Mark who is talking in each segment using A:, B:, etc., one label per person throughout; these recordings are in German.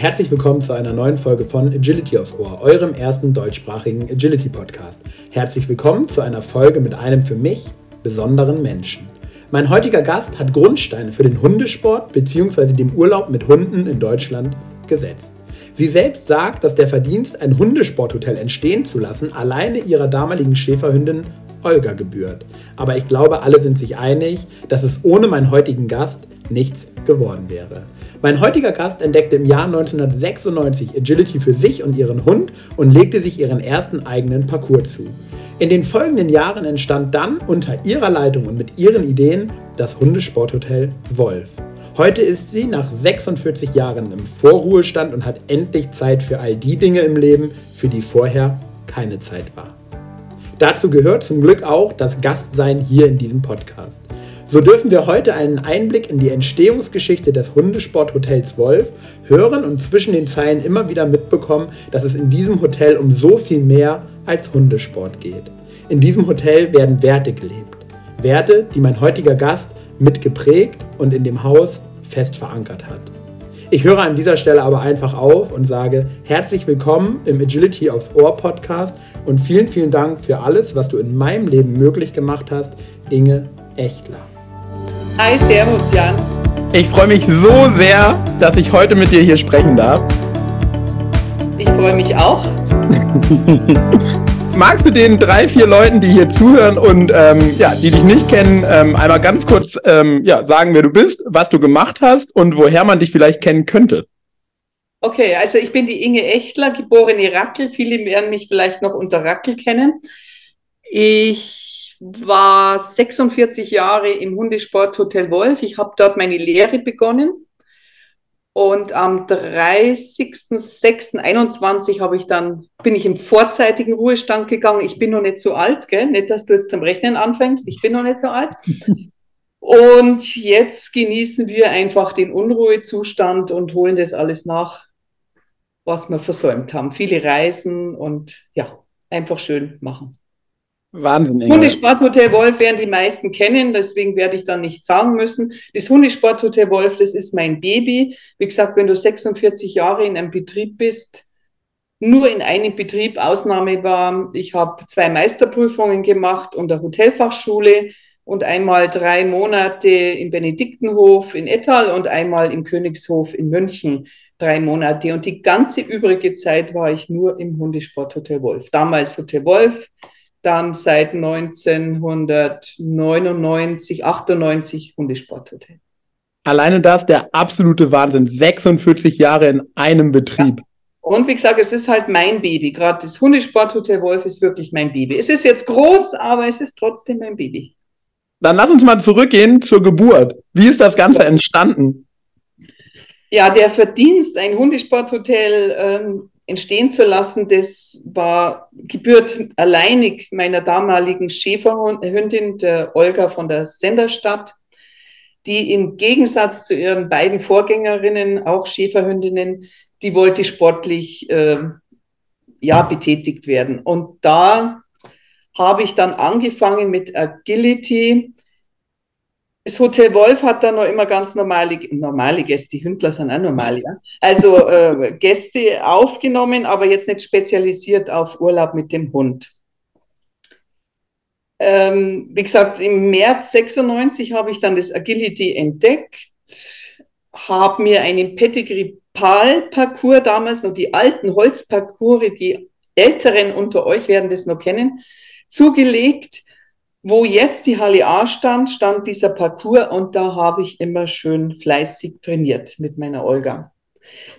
A: Herzlich willkommen zu einer neuen Folge von Agility aufs Ohr, eurem ersten deutschsprachigen Agility Podcast. Herzlich willkommen zu einer Folge mit einem für mich besonderen Menschen. Mein heutiger Gast hat Grundsteine für den Hundesport bzw. dem Urlaub mit Hunden in Deutschland gesetzt. Sie selbst sagt, dass der Verdienst, ein Hundesporthotel entstehen zu lassen, alleine ihrer damaligen Schäferhündin Olga gebührt. Aber ich glaube, alle sind sich einig, dass es ohne meinen heutigen Gast nichts geworden wäre. Mein heutiger Gast entdeckte im Jahr 1996 Agility für sich und ihren Hund und legte sich ihren ersten eigenen Parcours zu. In den folgenden Jahren entstand dann unter ihrer Leitung und mit ihren Ideen das Hundesporthotel Wolf. Heute ist sie nach 46 Jahren im Vorruhestand und hat endlich Zeit für all die Dinge im Leben, für die vorher keine Zeit war. Dazu gehört zum Glück auch das Gastsein hier in diesem Podcast. So dürfen wir heute einen Einblick in die Entstehungsgeschichte des Hundesporthotels Wolf hören und zwischen den Zeilen immer wieder mitbekommen, dass es in diesem Hotel um so viel mehr als Hundesport geht. In diesem Hotel werden Werte gelebt. Werte, die mein heutiger Gast mitgeprägt und in dem Haus fest verankert hat. Ich höre an dieser Stelle aber einfach auf und sage herzlich willkommen im Agility aufs Ohr Podcast und vielen, vielen Dank für alles, was du in meinem Leben möglich gemacht hast, Inge Echtler.
B: Hi, Servus, Jan.
A: Ich freue mich so sehr, dass ich heute mit dir hier sprechen darf.
B: Ich freue mich auch.
A: Magst du den drei, vier Leuten, die hier zuhören und ähm, ja, die dich nicht kennen, ähm, einmal ganz kurz ähm, ja, sagen, wer du bist, was du gemacht hast und woher man dich vielleicht kennen könnte?
B: Okay, also ich bin die Inge Echtler, geborene Rackel. Viele werden mich vielleicht noch unter Rackel kennen. Ich war 46 Jahre im Hundesport Wolf. Ich habe dort meine Lehre begonnen. Und am 30.06.21 habe ich dann, bin ich im vorzeitigen Ruhestand gegangen. Ich bin noch nicht so alt, gell? Nicht, dass du jetzt zum Rechnen anfängst. Ich bin noch nicht so alt. Und jetzt genießen wir einfach den Unruhezustand und holen das alles nach, was wir versäumt haben. Viele Reisen und ja, einfach schön machen.
A: Wahnsinn.
B: Hundesporthotel Wolf werden die meisten kennen, deswegen werde ich da nicht sagen müssen. Das Hundesporthotel Wolf, das ist mein Baby. Wie gesagt, wenn du 46 Jahre in einem Betrieb bist, nur in einem Betrieb, Ausnahme war, ich habe zwei Meisterprüfungen gemacht und der Hotelfachschule und einmal drei Monate im Benediktenhof in Ettal und einmal im Königshof in München drei Monate. Und die ganze übrige Zeit war ich nur im Hundesporthotel Wolf. Damals Hotel Wolf, dann seit 1999, 98 Hundesporthotel.
A: Alleine das der absolute Wahnsinn. 46 Jahre in einem Betrieb. Ja.
B: Und wie gesagt, es ist halt mein Baby. Gerade das Hundesporthotel Wolf ist wirklich mein Baby. Es ist jetzt groß, aber es ist trotzdem mein Baby.
A: Dann lass uns mal zurückgehen zur Geburt. Wie ist das Ganze entstanden?
B: Ja, der Verdienst, ein Hundesporthotel ähm, entstehen zu lassen, das war gebührt alleinig meiner damaligen Schäferhündin, der Olga von der Senderstadt, die im Gegensatz zu ihren beiden Vorgängerinnen, auch Schäferhündinnen, die wollte sportlich äh, ja betätigt werden. Und da habe ich dann angefangen mit Agility, das Hotel Wolf hat da noch immer ganz normale, normale Gäste, die Hündler sind auch normal, ja. Also äh, Gäste aufgenommen, aber jetzt nicht spezialisiert auf Urlaub mit dem Hund. Ähm, wie gesagt, im März 96 habe ich dann das Agility entdeckt, habe mir einen Pedigree Pal Parcours damals noch die alten Holzparcours, die Älteren unter euch werden das noch kennen, zugelegt wo jetzt die HLA stand, stand dieser Parcours und da habe ich immer schön fleißig trainiert mit meiner Olga.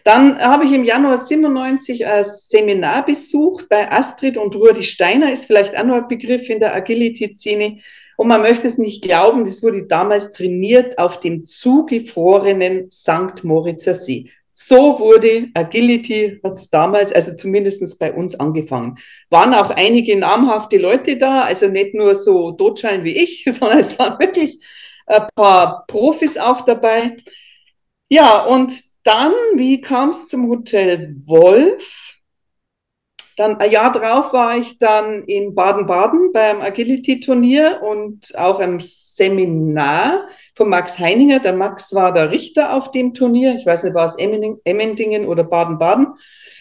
B: Dann habe ich im Januar 97 ein Seminar besucht bei Astrid und Rudi Steiner, ist vielleicht auch noch ein Begriff in der Agility-Szene. Und man möchte es nicht glauben, das wurde damals trainiert auf dem zugefrorenen St. Moritzer See. So wurde Agility, hat es damals, also zumindest bei uns angefangen. Waren auch einige namhafte Leute da, also nicht nur so Totschalen wie ich, sondern es waren wirklich ein paar Profis auch dabei. Ja, und dann, wie kam es zum Hotel Wolf? Dann ein Jahr drauf war ich dann in Baden-Baden beim Agility-Turnier und auch im Seminar von Max Heininger. Der Max war der Richter auf dem Turnier. Ich weiß nicht, war es Emmendingen oder Baden-Baden.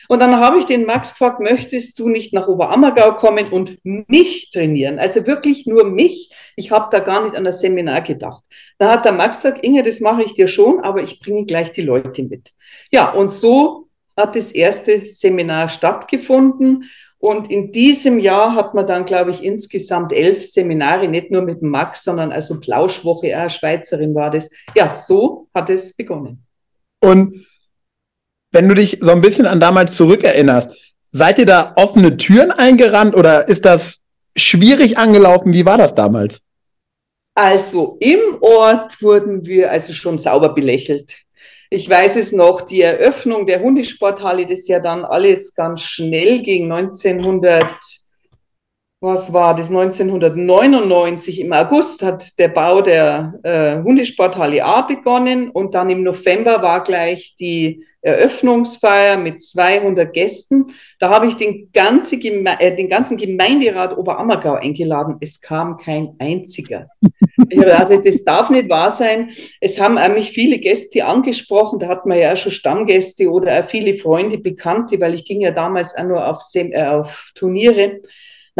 B: Und dann habe ich den Max gefragt, möchtest du nicht nach Oberammergau kommen und mich trainieren? Also wirklich nur mich. Ich habe da gar nicht an das Seminar gedacht. Da hat der Max gesagt, Inge, das mache ich dir schon, aber ich bringe gleich die Leute mit. Ja, und so hat das erste Seminar stattgefunden. Und in diesem Jahr hat man dann, glaube ich, insgesamt elf Seminare, nicht nur mit Max, sondern also Plauschwoche, eine Schweizerin war das. Ja, so hat es begonnen.
A: Und wenn du dich so ein bisschen an damals zurückerinnerst, seid ihr da offene Türen eingerannt oder ist das schwierig angelaufen? Wie war das damals?
B: Also im Ort wurden wir also schon sauber belächelt. Ich weiß es noch, die Eröffnung der Hundesporthalle, das ja dann alles ganz schnell ging, 1900 was war das, 1999 im August hat der Bau der äh, Hundesporthalle A begonnen und dann im November war gleich die Eröffnungsfeier mit 200 Gästen. Da habe ich den, ganze Geme äh, den ganzen Gemeinderat Oberammergau eingeladen. Es kam kein einziger. Ich habe gedacht, das darf nicht wahr sein. Es haben mich viele Gäste angesprochen. Da hat man ja auch schon Stammgäste oder auch viele Freunde, Bekannte, weil ich ging ja damals auch nur auf, Sem äh, auf Turniere.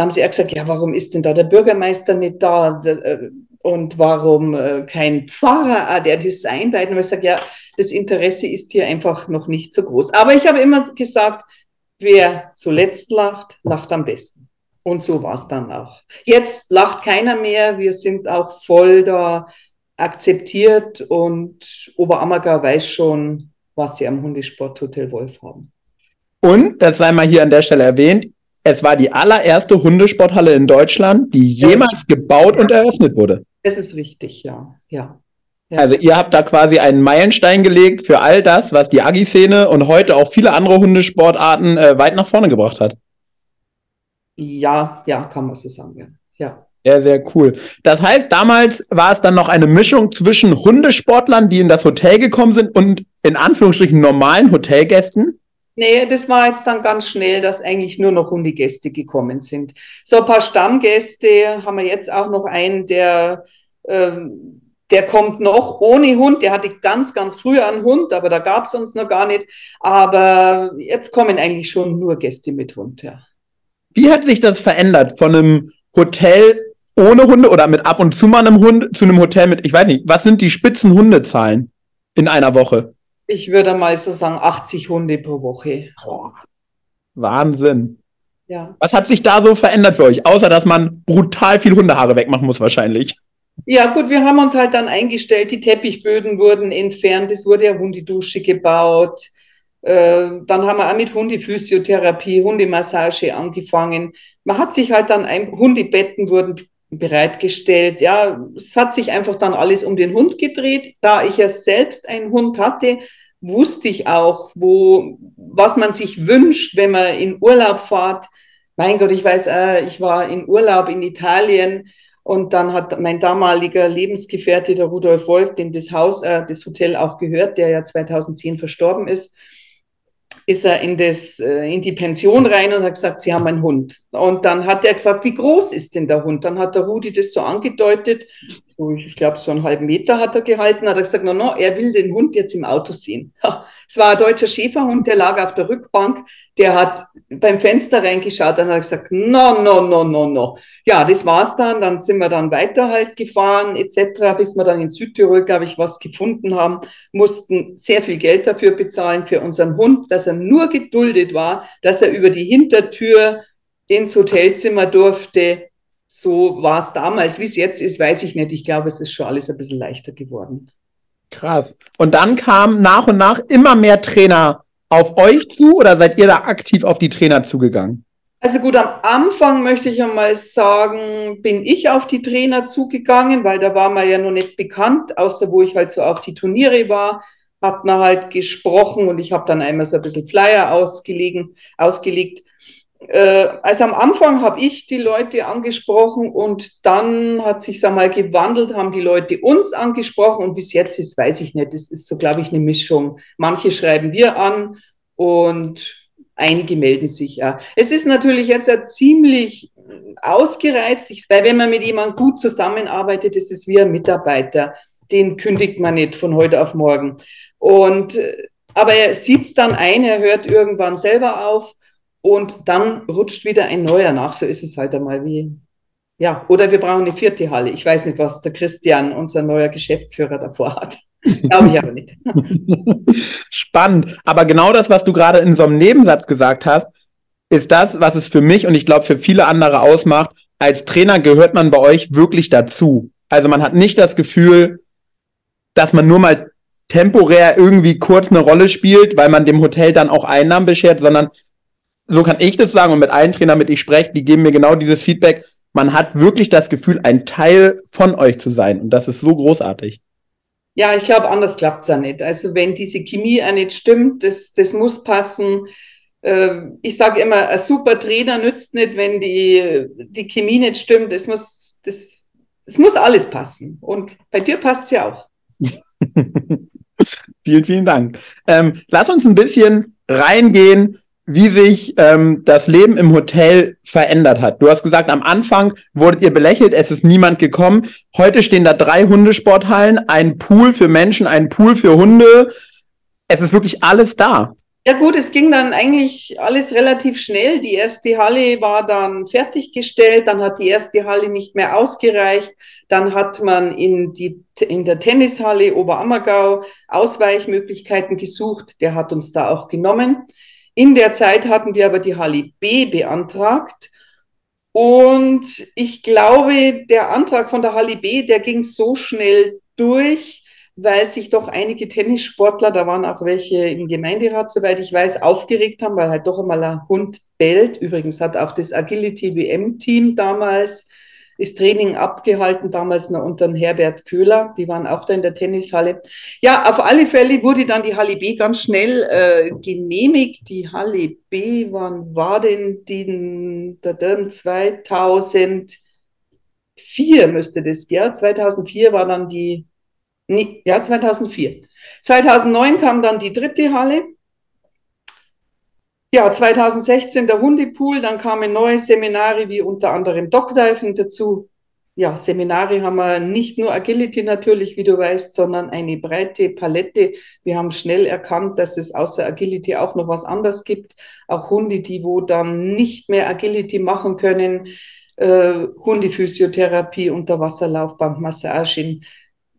B: Dann haben sie auch gesagt, ja, warum ist denn da der Bürgermeister nicht da? Äh, und warum äh, kein Pfarrer, ah, der das einleitet? Und ich sage, ja, das Interesse ist hier einfach noch nicht so groß. Aber ich habe immer gesagt, wer zuletzt lacht, lacht am besten. Und so war es dann auch. Jetzt lacht keiner mehr. Wir sind auch voll da akzeptiert und Oberammergau weiß schon, was sie am Hundesporthotel Wolf haben.
A: Und, das sei mal hier an der Stelle erwähnt, es war die allererste Hundesporthalle in Deutschland, die jemals gebaut und eröffnet wurde.
B: Das ist richtig, ja. ja.
A: ja. Also ihr habt da quasi einen Meilenstein gelegt für all das, was die Agi-Szene und heute auch viele andere Hundesportarten äh, weit nach vorne gebracht hat.
B: Ja, ja, kann man so sagen, ja. ja.
A: Sehr, sehr cool. Das heißt, damals war es dann noch eine Mischung zwischen Hundesportlern, die in das Hotel gekommen sind und in Anführungsstrichen normalen Hotelgästen?
B: Nee, das war jetzt dann ganz schnell, dass eigentlich nur noch Hundegäste gekommen sind. So ein paar Stammgäste haben wir jetzt auch noch einen, der, ähm, der kommt noch ohne Hund. Der hatte ganz, ganz früher einen Hund, aber da gab es uns noch gar nicht. Aber jetzt kommen eigentlich schon nur Gäste mit Hund, ja.
A: Wie hat sich das verändert von einem Hotel ohne Hunde oder mit ab und zu mal einem Hund zu einem Hotel mit, ich weiß nicht, was sind die spitzen Hundezahlen in einer Woche?
B: Ich würde mal so sagen 80 Hunde pro Woche.
A: Boah. Wahnsinn. Ja. Was hat sich da so verändert für euch? Außer, dass man brutal viel Hundehaare wegmachen muss wahrscheinlich.
B: Ja, gut, wir haben uns halt dann eingestellt, die Teppichböden wurden entfernt, es wurde ja Hundedusche gebaut. Äh, dann haben wir auch mit Hundephysiotherapie, Hundemassage angefangen. Man hat sich halt dann, ein, Hundebetten wurden bereitgestellt. Ja, es hat sich einfach dann alles um den Hund gedreht. Da ich ja selbst einen Hund hatte, wusste ich auch, wo, was man sich wünscht, wenn man in Urlaub fährt. Mein Gott, ich weiß, äh, ich war in Urlaub in Italien und dann hat mein damaliger Lebensgefährte, der Rudolf Wolf, dem das Haus, äh, das Hotel auch gehört, der ja 2010 verstorben ist, ist er in, das, äh, in die Pension rein und hat gesagt, Sie haben einen Hund. Und dann hat er gefragt, wie groß ist denn der Hund? Dann hat der Rudi das so angedeutet. Ich glaube, so einen halben Meter hat er gehalten. Hat er gesagt, no, no, er will den Hund jetzt im Auto sehen. Es war ein deutscher Schäferhund, der lag auf der Rückbank. Der hat beim Fenster reingeschaut und hat gesagt, no, no, no, no, no. Ja, das war's dann. Dann sind wir dann weiter halt gefahren etc., bis wir dann in Südtirol, glaube ich, was gefunden haben. Mussten sehr viel Geld dafür bezahlen für unseren Hund, dass er nur geduldet war, dass er über die Hintertür ins Hotelzimmer durfte. So war es damals. Wie es jetzt ist, weiß ich nicht. Ich glaube, es ist schon alles ein bisschen leichter geworden.
A: Krass. Und dann kamen nach und nach immer mehr Trainer auf euch zu oder seid ihr da aktiv auf die Trainer zugegangen?
B: Also gut, am Anfang möchte ich einmal sagen, bin ich auf die Trainer zugegangen, weil da war man ja noch nicht bekannt, außer wo ich halt so auf die Turniere war, hat man halt gesprochen und ich habe dann einmal so ein bisschen Flyer ausgelegen, ausgelegt also am Anfang habe ich die Leute angesprochen und dann hat sich einmal gewandelt, haben die Leute uns angesprochen und bis jetzt ist, weiß ich nicht, das ist so, glaube ich, eine Mischung. Manche schreiben wir an und einige melden sich ja. Es ist natürlich jetzt ja ziemlich ausgereizt, weil wenn man mit jemandem gut zusammenarbeitet, ist es wie ein Mitarbeiter. Den kündigt man nicht von heute auf morgen. Und, aber er sieht es dann ein, er hört irgendwann selber auf und dann rutscht wieder ein neuer nach. So ist es halt einmal wie, ja, oder wir brauchen eine vierte Halle. Ich weiß nicht, was der Christian, unser neuer Geschäftsführer, davor hat. Glaube ich aber nicht.
A: Spannend. Aber genau das, was du gerade in so einem Nebensatz gesagt hast, ist das, was es für mich und ich glaube für viele andere ausmacht. Als Trainer gehört man bei euch wirklich dazu. Also man hat nicht das Gefühl, dass man nur mal temporär irgendwie kurz eine Rolle spielt, weil man dem Hotel dann auch Einnahmen beschert, sondern so kann ich das sagen und mit allen Trainern, mit ich spreche, die geben mir genau dieses Feedback. Man hat wirklich das Gefühl, ein Teil von euch zu sein und das ist so großartig.
B: Ja, ich glaube, anders klappt es ja nicht. Also wenn diese Chemie auch nicht stimmt, das, das muss passen. Ähm, ich sage immer, ein super Trainer nützt nicht, wenn die, die Chemie nicht stimmt. Es muss, das, es muss alles passen. Und bei dir passt es ja auch.
A: vielen, vielen Dank. Ähm, lass uns ein bisschen reingehen wie sich ähm, das Leben im Hotel verändert hat. Du hast gesagt, am Anfang wurdet ihr belächelt, es ist niemand gekommen. Heute stehen da drei Hundesporthallen, ein Pool für Menschen, ein Pool für Hunde. Es ist wirklich alles da.
B: Ja gut, es ging dann eigentlich alles relativ schnell. Die erste Halle war dann fertiggestellt, dann hat die erste Halle nicht mehr ausgereicht. Dann hat man in, die, in der Tennishalle Oberammergau Ausweichmöglichkeiten gesucht. Der hat uns da auch genommen. In der Zeit hatten wir aber die Halli B beantragt. Und ich glaube, der Antrag von der Halli B, der ging so schnell durch, weil sich doch einige Tennissportler, da waren auch welche im Gemeinderat, soweit ich weiß, aufgeregt haben, weil halt doch einmal ein Hund bellt. Übrigens hat auch das Agility WM-Team damals ist Training abgehalten, damals noch unter Herbert Köhler. Die waren auch da in der Tennishalle. Ja, auf alle Fälle wurde dann die Halle B ganz schnell äh, genehmigt. Die Halle B, wann war denn die? 2004 müsste das, ja. 2004 war dann die, nee, ja, 2004. 2009 kam dann die dritte Halle. Ja, 2016 der Hundepool, dann kamen neue Seminare wie unter anderem Dogdiving dazu. Ja, Seminare haben wir nicht nur Agility natürlich, wie du weißt, sondern eine breite Palette. Wir haben schnell erkannt, dass es außer Agility auch noch was anderes gibt. Auch Hunde, die wo dann nicht mehr Agility machen können. Äh, Hundephysiotherapie, Unterwasserlaufbandmassagen,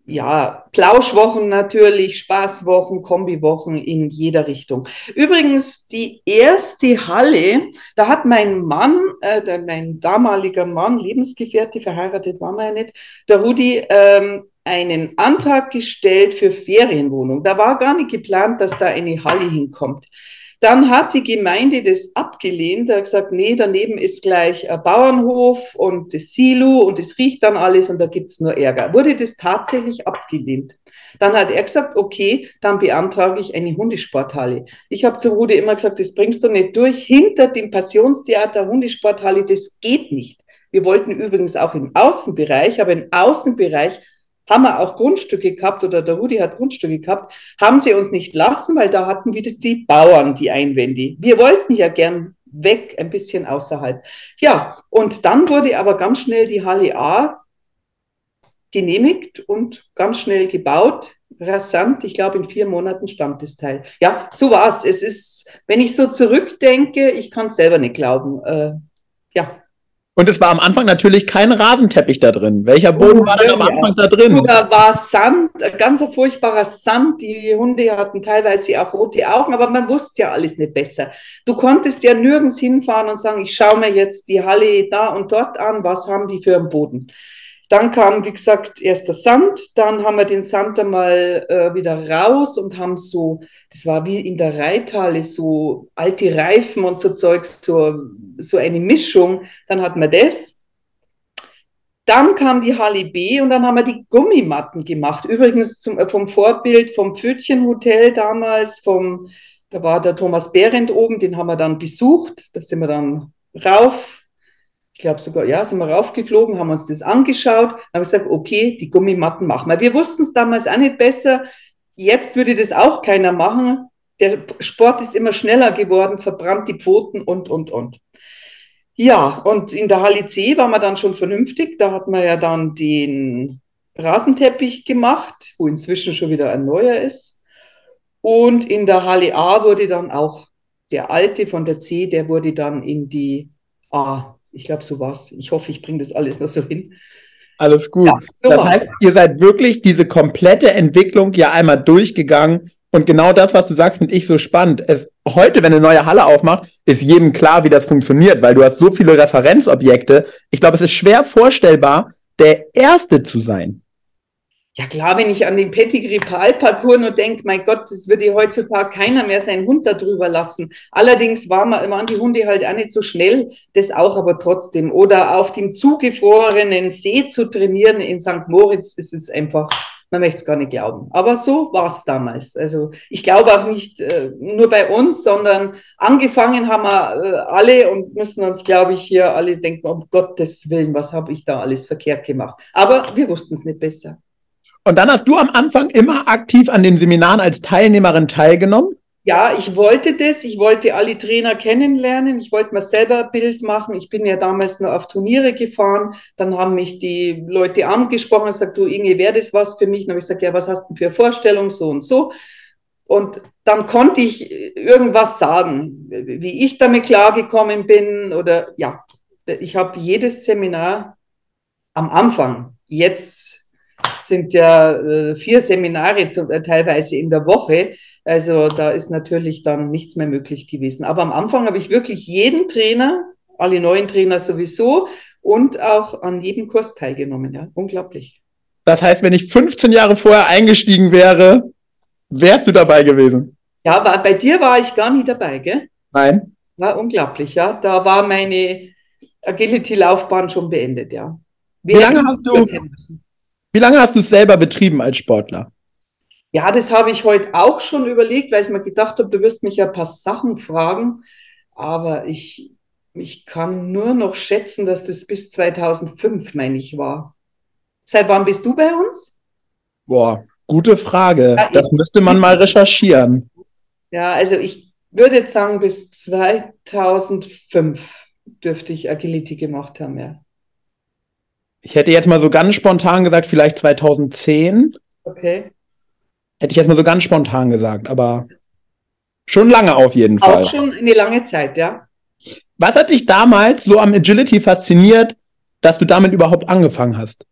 B: ja, Plauschwochen natürlich, Spaßwochen, Kombiwochen in jeder Richtung. Übrigens, die erste Halle, da hat mein Mann, äh, der, mein damaliger Mann, Lebensgefährte, verheiratet war man ja nicht, der Rudi, ähm, einen Antrag gestellt für Ferienwohnung. Da war gar nicht geplant, dass da eine Halle hinkommt. Dann hat die Gemeinde das abgelehnt. Er hat gesagt, nee, daneben ist gleich ein Bauernhof und das Silo und es riecht dann alles und da gibt's nur Ärger. Wurde das tatsächlich abgelehnt? Dann hat er gesagt, okay, dann beantrage ich eine Hundesporthalle. Ich habe zu Rudi immer gesagt, das bringst du nicht durch. Hinter dem Passionstheater Hundesporthalle, das geht nicht. Wir wollten übrigens auch im Außenbereich, aber im Außenbereich haben wir auch Grundstücke gehabt oder der Rudi hat Grundstücke gehabt, haben sie uns nicht lassen, weil da hatten wieder die Bauern die Einwände. Wir wollten ja gern weg, ein bisschen außerhalb. Ja, und dann wurde aber ganz schnell die Halle A genehmigt und ganz schnell gebaut. Rasant, ich glaube, in vier Monaten stammt das Teil. Ja, so war es. Es ist, wenn ich so zurückdenke, ich kann es selber nicht glauben. Äh, ja,
A: und es war am Anfang natürlich kein Rasenteppich da drin. Welcher Boden oh, war denn am Anfang da drin?
B: Da war Sand, ganz furchtbarer Sand. Die Hunde hatten teilweise auch rote Augen, aber man wusste ja alles nicht besser. Du konntest ja nirgends hinfahren und sagen, ich schaue mir jetzt die Halle da und dort an, was haben die für einen Boden. Dann kam, wie gesagt, erst der Sand, dann haben wir den Sand einmal äh, wieder raus und haben so, das war wie in der Reithalle, so alte Reifen und so Zeugs, so, so eine Mischung. Dann hatten wir das. Dann kam die Halle B und dann haben wir die Gummimatten gemacht. Übrigens zum, äh, vom Vorbild vom Pfötchenhotel damals, vom, da war der Thomas Behrendt oben, den haben wir dann besucht. Da sind wir dann rauf ich glaube sogar, ja, sind wir raufgeflogen, haben uns das angeschaut, haben gesagt, okay, die Gummimatten machen wir. Wir wussten es damals auch nicht besser. Jetzt würde das auch keiner machen. der Sport ist immer schneller geworden, verbrannt die Pfoten und, und, und. Ja, und in der Halle C war man dann schon vernünftig. Da hat man ja dann den Rasenteppich gemacht, wo inzwischen schon wieder ein neuer ist. Und in der Halle A wurde dann auch der alte von der C, der wurde dann in die A. Ich glaube, so war's. Ich hoffe, ich bringe das alles noch so hin.
A: Alles gut. Ja, so das heißt, ihr seid wirklich diese komplette Entwicklung ja einmal durchgegangen und genau das, was du sagst, finde ich so spannend. Es, heute, wenn eine neue Halle aufmacht, ist jedem klar, wie das funktioniert, weil du hast so viele Referenzobjekte. Ich glaube, es ist schwer vorstellbar, der Erste zu sein.
B: Ja klar, wenn ich an den Pedigree-Parcours nur denke, mein Gott, das würde heutzutage keiner mehr seinen Hund darüber lassen. Allerdings waren, waren die Hunde halt auch nicht so schnell, das auch aber trotzdem. Oder auf dem zugefrorenen See zu trainieren in St. Moritz, das ist einfach man möchte es gar nicht glauben. Aber so war es damals. Also ich glaube auch nicht äh, nur bei uns, sondern angefangen haben wir äh, alle und müssen uns, glaube ich, hier alle denken, um Gottes Willen, was habe ich da alles verkehrt gemacht. Aber wir wussten es nicht besser.
A: Und dann hast du am Anfang immer aktiv an den Seminaren als Teilnehmerin teilgenommen?
B: ja, ich wollte das, ich wollte alle Trainer kennenlernen, ich wollte mir selber ein Bild machen. Ich bin ja damals nur auf Turniere gefahren, dann haben mich die Leute angesprochen und gesagt, du Inge, wäre das was für mich? Und habe ich gesagt, ja, was hast du für Vorstellungen, so und so. Und dann konnte ich irgendwas sagen, wie ich damit klargekommen bin oder ja, ich habe jedes Seminar am Anfang, jetzt sind ja äh, vier Seminare zu, äh, teilweise in der Woche, also da ist natürlich dann nichts mehr möglich gewesen. Aber am Anfang habe ich wirklich jeden Trainer, alle neuen Trainer sowieso und auch an jedem Kurs teilgenommen. Ja, unglaublich.
A: Das heißt, wenn ich 15 Jahre vorher eingestiegen wäre, wärst du dabei gewesen?
B: Ja, war, bei dir war ich gar nie dabei, gell?
A: Nein.
B: War unglaublich, ja. Da war meine Agility-Laufbahn schon beendet, ja.
A: Wie lange hast du, wie lange hast du es selber betrieben als Sportler?
B: Ja, das habe ich heute auch schon überlegt, weil ich mir gedacht habe, du wirst mich ja ein paar Sachen fragen. Aber ich, ich kann nur noch schätzen, dass das bis 2005, meine ich, war. Seit wann bist du bei uns?
A: Boah, gute Frage. Ja, das müsste man mal recherchieren.
B: Ja, also ich würde jetzt sagen, bis 2005 dürfte ich Agility gemacht haben, ja.
A: Ich hätte jetzt mal so ganz spontan gesagt, vielleicht 2010.
B: Okay.
A: Hätte ich jetzt mal so ganz spontan gesagt, aber schon lange auf jeden Fall.
B: Auch schon eine lange Zeit, ja.
A: Was hat dich damals so am Agility fasziniert, dass du damit überhaupt angefangen hast?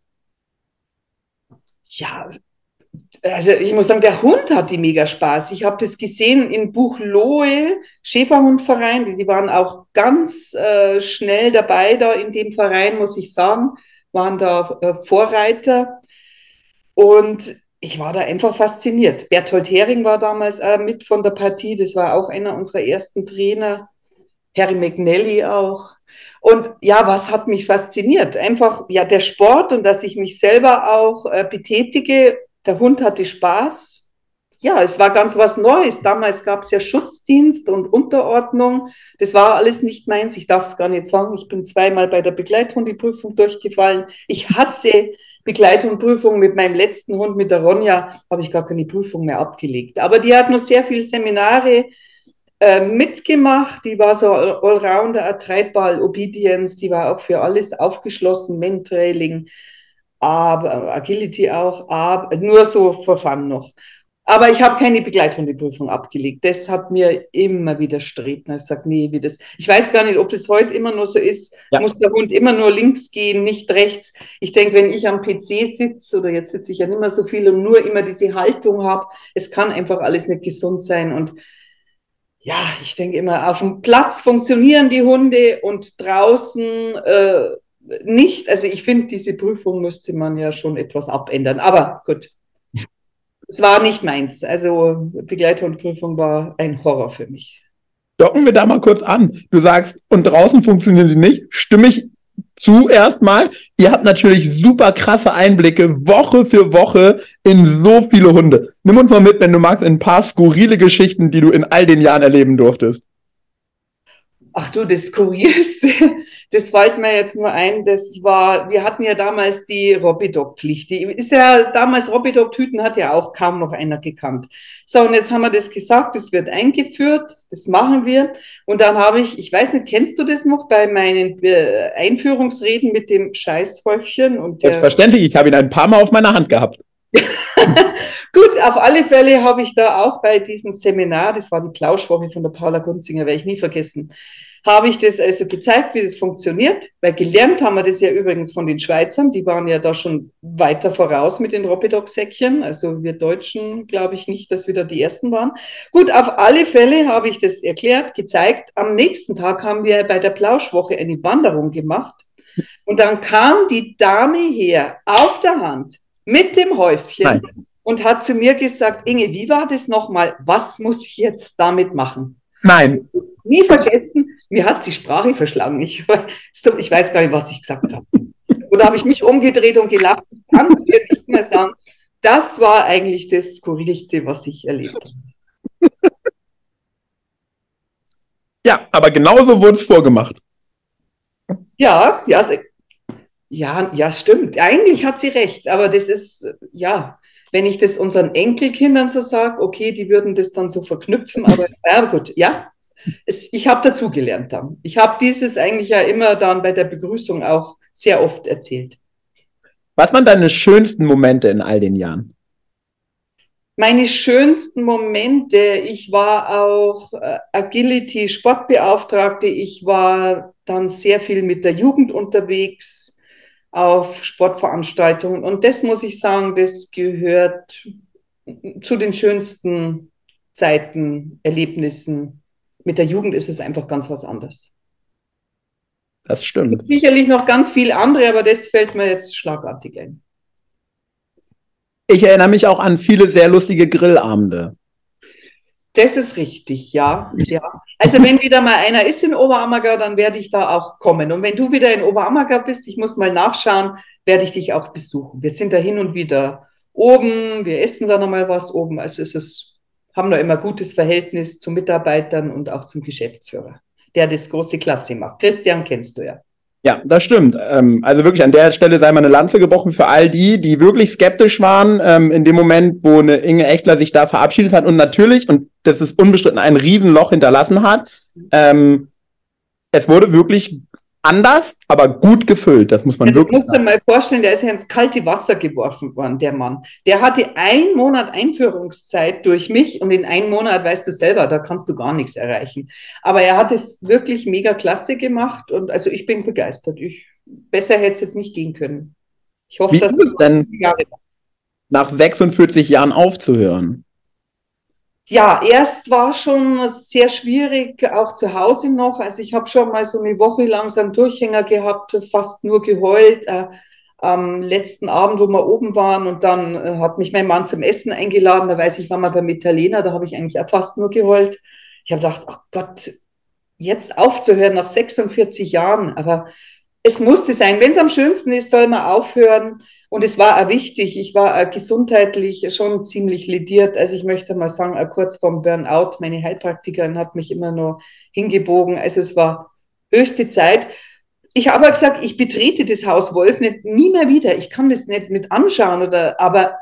B: Ja, also ich muss sagen, der Hund hat die mega Spaß. Ich habe das gesehen im Buch Lohe, Schäferhundverein. Die, die waren auch ganz äh, schnell dabei da in dem Verein, muss ich sagen, waren da äh, Vorreiter. Und ich war da einfach fasziniert. Berthold Hering war damals äh, mit von der Partie, das war auch einer unserer ersten Trainer. Harry McNally auch. Und ja, was hat mich fasziniert? Einfach, ja, der Sport und dass ich mich selber auch äh, betätige. Der Hund hatte Spaß, ja, es war ganz was Neues. Damals gab es ja Schutzdienst und Unterordnung. Das war alles nicht meins. Ich darf es gar nicht sagen. Ich bin zweimal bei der Begleithundeprüfung durchgefallen. Ich hasse Begleithundprüfung. Mit meinem letzten Hund, mit der Ronja, habe ich gar keine Prüfung mehr abgelegt. Aber die hat noch sehr viele Seminare äh, mitgemacht. Die war so Allrounder, Treibball, Obedience. Die war auch für alles aufgeschlossen, Mentrailing, aber Agility auch, aber nur so verfahren noch. Aber ich habe keine Begleithundeprüfung abgelegt. Das hat mir immer wieder streben. Ich sage, nee, wie das. Ich weiß gar nicht, ob das heute immer nur so ist. Ja. Muss der Hund immer nur links gehen, nicht rechts. Ich denke, wenn ich am PC sitze, oder jetzt sitze ich ja nicht mehr so viel und nur immer diese Haltung habe, es kann einfach alles nicht gesund sein. Und ja, ich denke immer, auf dem Platz funktionieren die Hunde und draußen äh, nicht. Also ich finde, diese Prüfung müsste man ja schon etwas abändern. Aber gut, es war nicht meins. Also Begleithundprüfung war ein Horror für mich.
A: Docken wir da mal kurz an. Du sagst, und draußen funktionieren sie nicht. Stimme ich zu erstmal. Ihr habt natürlich super krasse Einblicke Woche für Woche in so viele Hunde. Nimm uns mal mit, wenn du magst, in ein paar skurrile Geschichten, die du in all den Jahren erleben durftest.
B: Ach du, das Skurrilste, das fällt mir jetzt nur ein, das war, wir hatten ja damals die Robidoc-Pflicht. Die ist ja, damals Robidoc-Tüten hat ja auch kaum noch einer gekannt. So, und jetzt haben wir das gesagt, das wird eingeführt, das machen wir. Und dann habe ich, ich weiß nicht, kennst du das noch bei meinen äh, Einführungsreden mit dem Scheißhäufchen? Und
A: Selbstverständlich, ich habe ihn ein paar Mal auf meiner Hand gehabt.
B: Gut, auf alle Fälle habe ich da auch bei diesem Seminar, das war die Plauschwoche von der Paula Gunzinger, werde ich nie vergessen, habe ich das also gezeigt, wie das funktioniert, weil gelernt haben wir das ja übrigens von den Schweizern, die waren ja da schon weiter voraus mit den Ropidoc-Säckchen, also wir Deutschen glaube ich nicht, dass wir da die Ersten waren. Gut, auf alle Fälle habe ich das erklärt, gezeigt. Am nächsten Tag haben wir bei der Plauschwoche eine Wanderung gemacht und dann kam die Dame her auf der Hand mit dem Häufchen Nein. Und hat zu mir gesagt, Inge, wie war das nochmal? Was muss ich jetzt damit machen?
A: Nein.
B: Nie vergessen, mir hat die Sprache verschlagen. Ich, ich weiß gar nicht, was ich gesagt habe. Oder habe ich mich umgedreht und gelacht? Ich kann es dir nicht mehr sagen. Das war eigentlich das Skurrilste, was ich erlebt habe.
A: Ja, aber genauso wurde es vorgemacht.
B: Ja, ja, ja, ja, stimmt. Eigentlich hat sie recht, aber das ist, ja, wenn ich das unseren Enkelkindern so sage, okay, die würden das dann so verknüpfen, aber ja, gut, ja, es, ich habe dazugelernt dann. Ich habe dieses eigentlich ja immer dann bei der Begrüßung auch sehr oft erzählt.
A: Was waren deine schönsten Momente in all den Jahren?
B: Meine schönsten Momente, ich war auch äh, Agility Sportbeauftragte, ich war dann sehr viel mit der Jugend unterwegs auf Sportveranstaltungen. Und das muss ich sagen, das gehört zu den schönsten Zeiten, Erlebnissen. Mit der Jugend ist es einfach ganz was anderes.
A: Das stimmt.
B: Sicherlich noch ganz viel andere, aber das fällt mir jetzt schlagartig ein.
A: Ich erinnere mich auch an viele sehr lustige Grillabende.
B: Das ist richtig, ja. ja. Also wenn wieder mal einer ist in Oberammergau, dann werde ich da auch kommen. Und wenn du wieder in Oberammergau bist, ich muss mal nachschauen, werde ich dich auch besuchen. Wir sind da hin und wieder oben, wir essen da nochmal was oben. Also es ist, haben da immer gutes Verhältnis zu Mitarbeitern und auch zum Geschäftsführer, der das große Klasse macht. Christian kennst du ja.
A: Ja, das stimmt. Ähm, also wirklich an der Stelle sei mal eine Lanze gebrochen für all die, die wirklich skeptisch waren ähm, in dem Moment, wo eine Inge Echtler sich da verabschiedet hat und natürlich, und das ist unbestritten, ein Riesenloch hinterlassen hat. Ähm, es wurde wirklich anders, aber gut gefüllt. Das muss man
B: ja,
A: wirklich.
B: Du musst dir mal vorstellen, der ist ja ins kalte Wasser geworfen worden, der Mann. Der hatte einen Monat Einführungszeit durch mich und in einem Monat weißt du selber, da kannst du gar nichts erreichen. Aber er hat es wirklich mega klasse gemacht und also ich bin begeistert. Ich, besser hätte es jetzt nicht gehen können.
A: Ich hoffe, Wie dass ist es denn nach 46 Jahren aufzuhören?
B: Ja, erst war schon sehr schwierig, auch zu Hause noch. Also ich habe schon mal so eine Woche lang so einen Durchhänger gehabt, fast nur geheult. Äh, am letzten Abend, wo wir oben waren und dann äh, hat mich mein Mann zum Essen eingeladen. Da weiß ich, war mal bei Italiener, da habe ich eigentlich fast nur geheult. Ich habe gedacht, ach Gott, jetzt aufzuhören nach 46 Jahren. Aber es musste sein. Wenn es am schönsten ist, soll man aufhören. Und es war auch wichtig. Ich war gesundheitlich schon ziemlich lediert. Also ich möchte mal sagen, kurz vorm Burnout, meine Heilpraktikerin hat mich immer nur hingebogen. Also es war höchste Zeit. Ich habe aber gesagt, ich betrete das Haus Wolf nicht nie mehr wieder. Ich kann das nicht mit anschauen oder, aber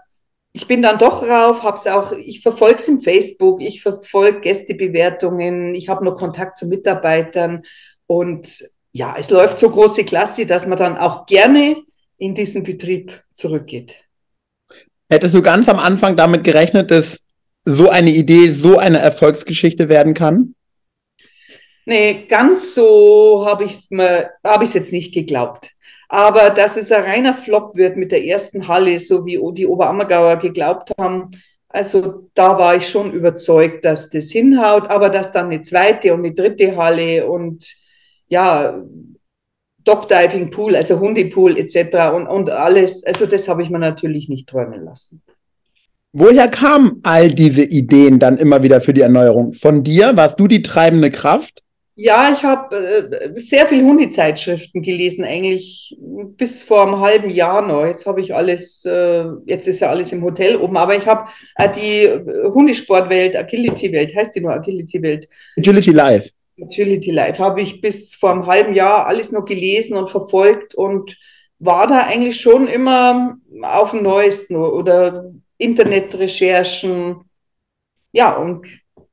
B: ich bin dann doch rauf, hab's auch, ich verfolge es im Facebook, ich verfolge Gästebewertungen, ich habe noch Kontakt zu Mitarbeitern und ja, es läuft so große Klasse, dass man dann auch gerne in diesen Betrieb zurückgeht.
A: Hättest du ganz am Anfang damit gerechnet, dass so eine Idee so eine Erfolgsgeschichte werden kann?
B: Nee, ganz so habe ich es hab jetzt nicht geglaubt. Aber dass es ein reiner Flop wird mit der ersten Halle, so wie die Oberammergauer geglaubt haben, also da war ich schon überzeugt, dass das hinhaut, aber dass dann eine zweite und eine dritte Halle und ja, Dogdiving Pool, also Hundepool etc. Und, und alles, also das habe ich mir natürlich nicht träumen lassen.
A: Woher kamen all diese Ideen dann immer wieder für die Erneuerung? Von dir? Warst du die treibende Kraft?
B: Ja, ich habe äh, sehr viel Hundezeitschriften gelesen, eigentlich bis vor einem halben Jahr noch. Jetzt habe ich alles, äh, jetzt ist ja alles im Hotel oben, aber ich habe äh, die Hundesportwelt, Agility-Welt, heißt die nur Agility-Welt?
A: Agility Live.
B: Agility Life habe ich bis vor einem halben Jahr alles noch gelesen und verfolgt und war da eigentlich schon immer auf dem Neuesten oder Internetrecherchen. Ja, und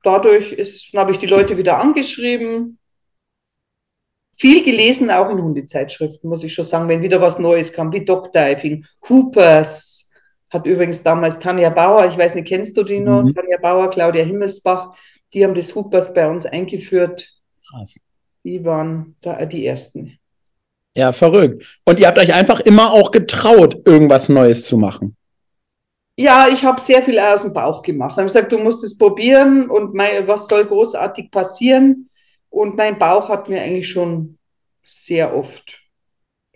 B: dadurch habe ich die Leute wieder angeschrieben. Viel gelesen, auch in Hundezeitschriften, muss ich schon sagen, wenn wieder was Neues kam, wie Dogdiving, Hoopers, hat übrigens damals Tanja Bauer, ich weiß nicht, kennst du die noch? Mhm. Tanja Bauer, Claudia Himmelsbach, die haben das Hoopers bei uns eingeführt. Krass. Die waren da die ersten.
A: Ja, verrückt. Und ihr habt euch einfach immer auch getraut, irgendwas Neues zu machen.
B: Ja, ich habe sehr viel aus dem Bauch gemacht. Ich habe gesagt, du musst es probieren und mein, was soll großartig passieren? Und mein Bauch hat mir eigentlich schon sehr oft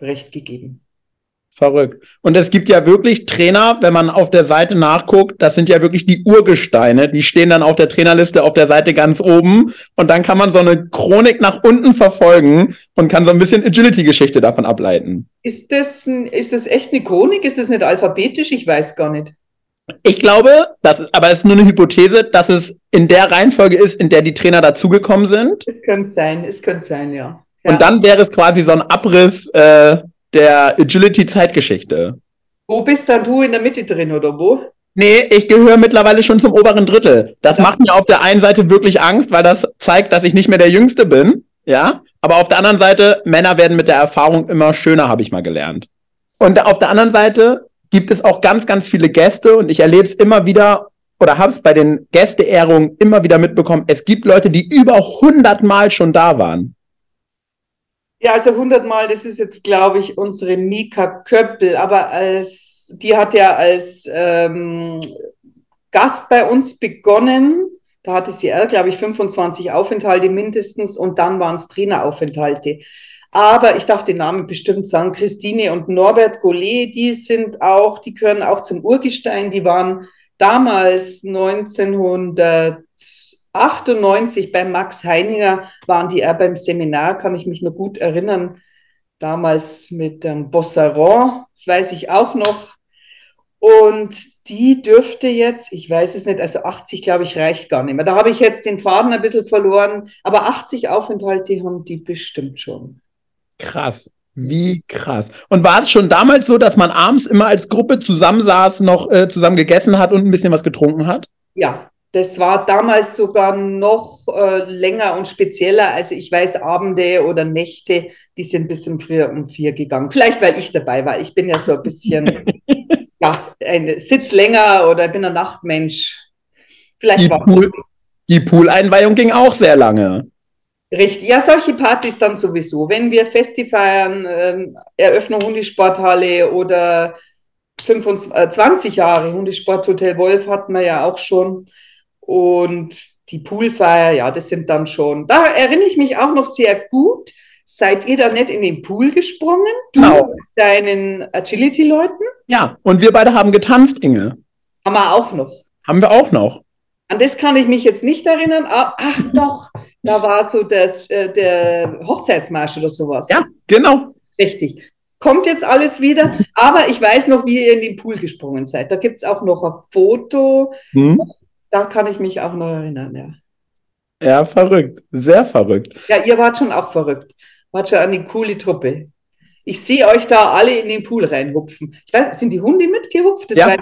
B: recht gegeben.
A: Verrückt. Und es gibt ja wirklich Trainer, wenn man auf der Seite nachguckt, das sind ja wirklich die Urgesteine, die stehen dann auf der Trainerliste auf der Seite ganz oben und dann kann man so eine Chronik nach unten verfolgen und kann so ein bisschen Agility-Geschichte davon ableiten.
B: Ist das, ist das echt eine Chronik? Ist das nicht alphabetisch? Ich weiß gar nicht.
A: Ich glaube, das ist, aber es ist nur eine Hypothese, dass es in der Reihenfolge ist, in der die Trainer dazugekommen sind.
B: Es könnte sein, es könnte sein, ja.
A: ja. Und dann wäre es quasi so ein Abriss äh, der Agility-Zeitgeschichte.
B: Wo bist dann du in der Mitte drin oder wo?
A: Nee, ich gehöre mittlerweile schon zum oberen Drittel. Das ja. macht mir auf der einen Seite wirklich Angst, weil das zeigt, dass ich nicht mehr der Jüngste bin. Ja, aber auf der anderen Seite, Männer werden mit der Erfahrung immer schöner, habe ich mal gelernt. Und auf der anderen Seite gibt es auch ganz, ganz viele Gäste und ich erlebe es immer wieder oder habe es bei den Gästeehrungen immer wieder mitbekommen. Es gibt Leute, die über 100 Mal schon da waren.
B: Ja, also 100 Mal, das ist jetzt, glaube ich, unsere Mika Köppel, aber als, die hat ja als ähm, Gast bei uns begonnen. Da hatte sie, glaube ich, 25 Aufenthalte mindestens und dann waren es Traineraufenthalte. Aber ich darf den Namen bestimmt sagen, Christine und Norbert Gollet, die sind auch, die gehören auch zum Urgestein, die waren damals 1900 98 bei Max Heininger waren die er beim Seminar, kann ich mich noch gut erinnern. Damals mit ähm, Bossaron, weiß ich auch noch. Und die dürfte jetzt, ich weiß es nicht, also 80 glaube ich reicht gar nicht mehr. Da habe ich jetzt den Faden ein bisschen verloren, aber 80 Aufenthalte haben die bestimmt schon.
A: Krass. Wie krass. Und war es schon damals so, dass man abends immer als Gruppe zusammensaß, noch äh, zusammen gegessen hat und ein bisschen was getrunken hat?
B: Ja, das war damals sogar noch äh, länger und spezieller. Also ich weiß, Abende oder Nächte, die sind bis um früher um vier gegangen. Vielleicht, weil ich dabei war. Ich bin ja so ein bisschen, ja, ein Sitz länger oder bin ein Nachtmensch.
A: Vielleicht die war Pool, Die Pooleinweihung ging auch sehr lange.
B: Richtig, ja, solche Partys dann sowieso. Wenn wir Festi feiern, äh, Eröffnung Hundesporthalle oder 25 äh, Jahre Hundesporthotel Wolf hatten wir ja auch schon. Und die Poolfeier, ja, das sind dann schon, da erinnere ich mich auch noch sehr gut. Seid ihr da nicht in den Pool gesprungen? Du genau. mit deinen Agility-Leuten?
A: Ja, und wir beide haben getanzt, Inge.
B: Haben wir auch noch.
A: Haben wir auch noch.
B: An das kann ich mich jetzt nicht erinnern. Ah, ach doch, da war so das, äh, der Hochzeitsmarsch oder sowas.
A: Ja, genau.
B: Richtig. Kommt jetzt alles wieder. Aber ich weiß noch, wie ihr in den Pool gesprungen seid. Da gibt es auch noch ein Foto. Hm da kann ich mich auch noch erinnern, ja.
A: Ja, verrückt. Sehr verrückt.
B: Ja, ihr wart schon auch verrückt. Wart schon eine coole Truppe. Ich sehe euch da alle in den Pool reinhupfen. Ich weiß, sind die Hunde mitgehupft? Das
A: ja.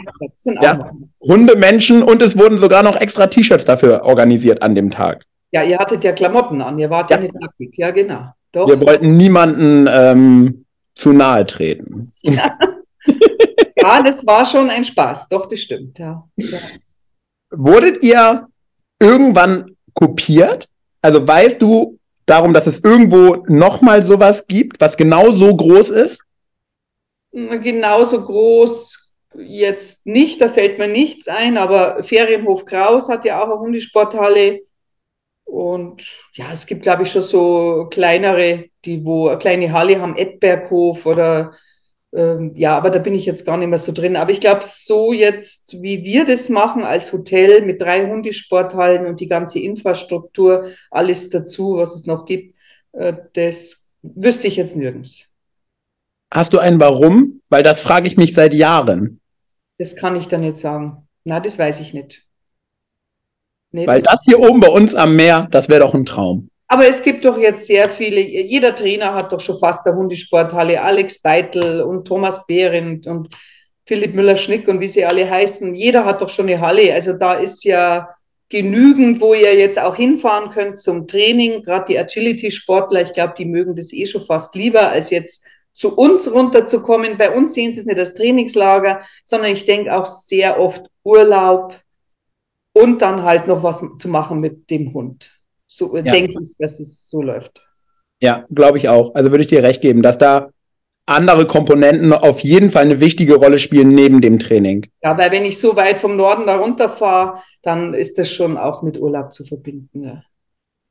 A: ja. Hunde, Menschen und es wurden sogar noch extra T-Shirts dafür organisiert an dem Tag.
B: Ja, ihr hattet ja Klamotten an, ihr wart ja, ja nicht nackig. Ja, genau.
A: Doch. Wir wollten niemanden ähm, zu nahe treten.
B: Ja. ja, das war schon ein Spaß. Doch, das stimmt. Ja. ja.
A: Wurdet ihr irgendwann kopiert? Also weißt du darum, dass es irgendwo nochmal sowas gibt, was genau so groß ist?
B: Genauso groß jetzt nicht, da fällt mir nichts ein, aber Ferienhof Kraus hat ja auch eine Hundesporthalle. Und ja, es gibt, glaube ich, schon so kleinere, die wo eine kleine Halle haben, Edberghof oder ähm, ja, aber da bin ich jetzt gar nicht mehr so drin. Aber ich glaube, so jetzt, wie wir das machen als Hotel mit drei Hundesporthallen und die ganze Infrastruktur, alles dazu, was es noch gibt, äh, das wüsste ich jetzt nirgends.
A: Hast du ein Warum? Weil das frage ich mich seit Jahren.
B: Das kann ich dann nicht sagen. Na, das weiß ich nicht.
A: Nee, Weil das, das hier oben bei uns am Meer, das wäre doch ein Traum.
B: Aber es gibt doch jetzt sehr viele, jeder Trainer hat doch schon fast eine Hundesporthalle, Alex Beitel und Thomas Behrendt und Philipp Müller-Schnick und wie sie alle heißen. Jeder hat doch schon eine Halle. Also da ist ja genügend, wo ihr jetzt auch hinfahren könnt zum Training. Gerade die Agility-Sportler, ich glaube, die mögen das eh schon fast lieber, als jetzt zu uns runterzukommen. Bei uns sehen sie es nicht als Trainingslager, sondern ich denke auch sehr oft Urlaub und dann halt noch was zu machen mit dem Hund. So ja. denke ich, dass es so läuft.
A: Ja, glaube ich auch. Also würde ich dir recht geben, dass da andere Komponenten auf jeden Fall eine wichtige Rolle spielen neben dem Training.
B: Ja, weil wenn ich so weit vom Norden da runterfahre, dann ist das schon auch mit Urlaub zu verbinden. Ja.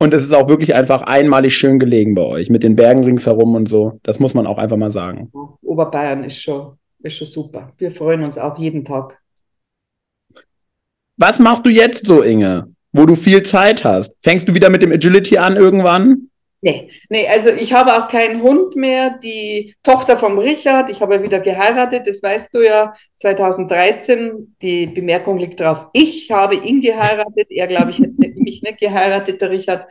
A: Und es ist auch wirklich einfach einmalig schön gelegen bei euch, mit den Bergen ringsherum und so. Das muss man auch einfach mal sagen.
B: Oberbayern ist schon, ist schon super. Wir freuen uns auch jeden Tag.
A: Was machst du jetzt so, Inge, wo du viel Zeit hast? Fängst du wieder mit dem Agility an irgendwann?
B: Nee, nee, also ich habe auch keinen Hund mehr. Die Tochter vom Richard, ich habe wieder geheiratet, das weißt du ja, 2013. Die Bemerkung liegt drauf, ich habe ihn geheiratet. Er, glaube ich, hätte mich nicht geheiratet, der Richard.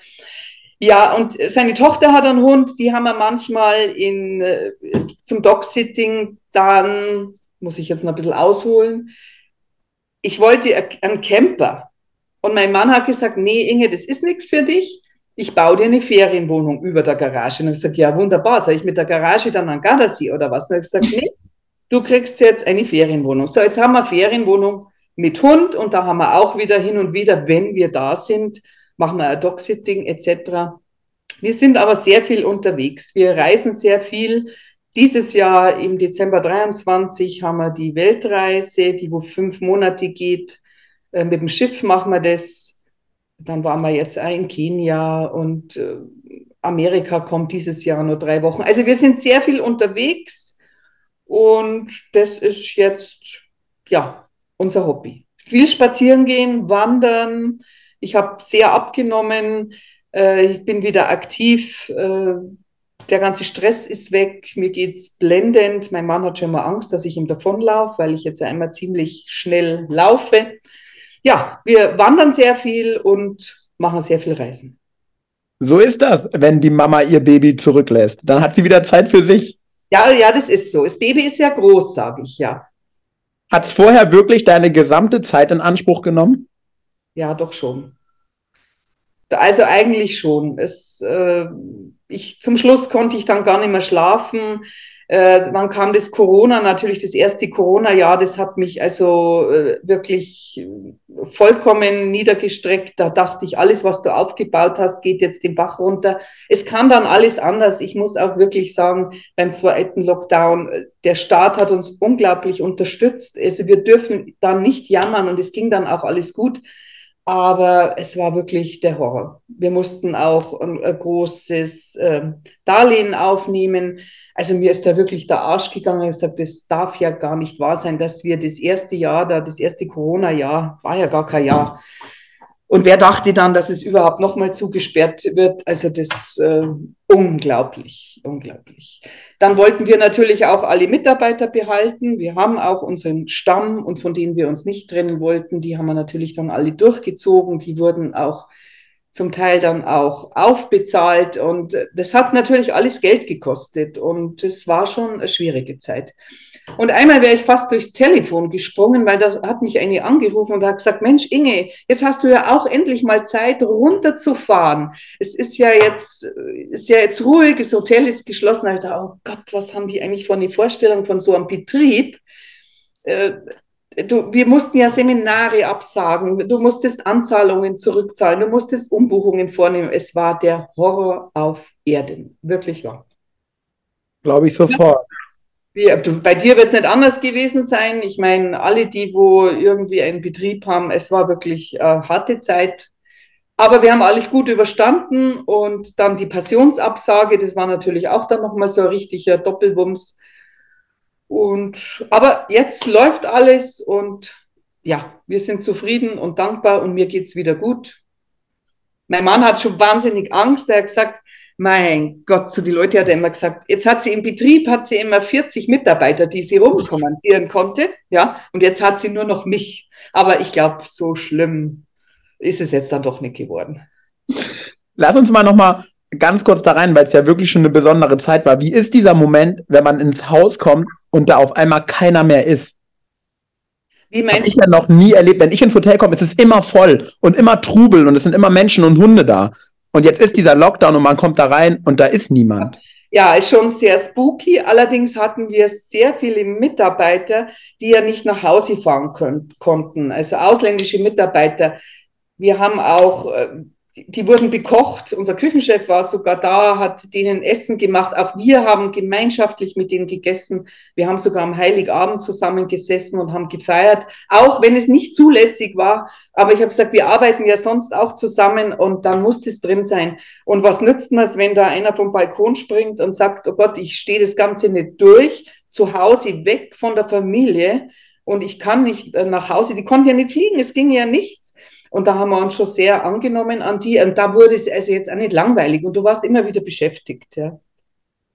B: Ja, und seine Tochter hat einen Hund, die haben wir manchmal in, äh, zum Dog-Sitting. Dann muss ich jetzt noch ein bisschen ausholen ich wollte einen Camper. Und mein Mann hat gesagt, nee, Inge, das ist nichts für dich. Ich baue dir eine Ferienwohnung über der Garage. Und ich gesagt, ja, wunderbar. Soll ich mit der Garage dann an Gardasee oder was? Und hat gesagt, nee, du kriegst jetzt eine Ferienwohnung. So, jetzt haben wir Ferienwohnung mit Hund und da haben wir auch wieder hin und wieder, wenn wir da sind, machen wir ein Dog-Sitting etc. Wir sind aber sehr viel unterwegs. Wir reisen sehr viel. Dieses Jahr im Dezember 23 haben wir die Weltreise, die wo fünf Monate geht. Äh, mit dem Schiff machen wir das. Dann waren wir jetzt auch in Kenia und äh, Amerika kommt dieses Jahr nur drei Wochen. Also wir sind sehr viel unterwegs und das ist jetzt ja unser Hobby. Viel spazieren gehen, wandern. Ich habe sehr abgenommen. Äh, ich bin wieder aktiv der ganze Stress ist weg, mir geht's blendend. Mein Mann hat schon mal Angst, dass ich ihm davonlaufe, weil ich jetzt einmal ziemlich schnell laufe. Ja, wir wandern sehr viel und machen sehr viel Reisen.
A: So ist das, wenn die Mama ihr Baby zurücklässt. Dann hat sie wieder Zeit für sich.
B: Ja, ja, das ist so. Das Baby ist ja groß, sage ich ja.
A: Hat es vorher wirklich deine gesamte Zeit in Anspruch genommen?
B: Ja, doch schon. Also eigentlich schon. Es, äh, ich, zum Schluss konnte ich dann gar nicht mehr schlafen. Äh, dann kam das Corona, natürlich das erste Corona-Jahr, das hat mich also äh, wirklich vollkommen niedergestreckt. Da dachte ich, alles, was du aufgebaut hast, geht jetzt den Bach runter. Es kam dann alles anders. Ich muss auch wirklich sagen, beim zweiten Lockdown, äh, der Staat hat uns unglaublich unterstützt. Also wir dürfen dann nicht jammern und es ging dann auch alles gut. Aber es war wirklich der Horror. Wir mussten auch ein, ein großes äh, Darlehen aufnehmen. Also mir ist da wirklich der Arsch gegangen. Ich habe gesagt, das darf ja gar nicht wahr sein, dass wir das erste Jahr da, das erste Corona-Jahr, war ja gar kein Jahr, und wer dachte dann, dass es überhaupt nochmal zugesperrt wird? Also das äh, unglaublich, unglaublich. Dann wollten wir natürlich auch alle Mitarbeiter behalten. Wir haben auch unseren Stamm und von denen wir uns nicht trennen wollten, die haben wir natürlich dann alle durchgezogen. Die wurden auch zum Teil dann auch aufbezahlt und das hat natürlich alles Geld gekostet und es war schon eine schwierige Zeit. Und einmal wäre ich fast durchs Telefon gesprungen, weil da hat mich eine angerufen und hat gesagt, Mensch, Inge, jetzt hast du ja auch endlich mal Zeit, runterzufahren. Es ist ja jetzt, ist ja jetzt ruhig, das Hotel ist geschlossen. Ich dachte, oh Gott, was haben die eigentlich von der Vorstellung von so einem Betrieb? Du, wir mussten ja Seminare absagen, du musstest Anzahlungen zurückzahlen, du musstest Umbuchungen vornehmen. Es war der Horror auf Erden, wirklich wahr.
A: Glaube ich sofort.
B: Du, bei dir wird es nicht anders gewesen sein. Ich meine, alle, die wo irgendwie einen Betrieb haben, es war wirklich äh, harte Zeit. Aber wir haben alles gut überstanden und dann die Passionsabsage, das war natürlich auch dann nochmal so ein richtiger Doppelwumms. Und, aber jetzt läuft alles und ja, wir sind zufrieden und dankbar und mir geht's wieder gut. Mein Mann hat schon wahnsinnig Angst. Er hat gesagt, mein Gott, so die Leute hat er immer gesagt, jetzt hat sie im Betrieb, hat sie immer 40 Mitarbeiter, die sie rumkommandieren konnte, ja, und jetzt hat sie nur noch mich. Aber ich glaube, so schlimm ist es jetzt dann doch nicht geworden.
A: Lass uns mal noch mal ganz kurz da rein, weil es ja wirklich schon eine besondere Zeit war. Wie ist dieser Moment, wenn man ins Haus kommt und da auf einmal keiner mehr ist? Wie meinst Hab ich ja noch nie erlebt. Wenn ich ins Hotel komme, ist es immer voll und immer Trubel und es sind immer Menschen und Hunde da. Und jetzt ist dieser Lockdown und man kommt da rein und da ist niemand.
B: Ja, ist schon sehr spooky. Allerdings hatten wir sehr viele Mitarbeiter, die ja nicht nach Hause fahren können, konnten. Also ausländische Mitarbeiter. Wir haben auch äh, die wurden bekocht. Unser Küchenchef war sogar da, hat denen Essen gemacht. Auch wir haben gemeinschaftlich mit denen gegessen. Wir haben sogar am Heiligabend zusammen gesessen und haben gefeiert, auch wenn es nicht zulässig war. Aber ich habe gesagt, wir arbeiten ja sonst auch zusammen und dann muss das drin sein. Und was nützt mir es, wenn da einer vom Balkon springt und sagt, oh Gott, ich stehe das Ganze nicht durch, zu Hause weg von der Familie und ich kann nicht äh, nach Hause. Die konnten ja nicht fliegen, es ging ja nichts. Und da haben wir uns schon sehr angenommen an die. Und da wurde es also jetzt auch nicht langweilig und du warst immer wieder beschäftigt. Ja.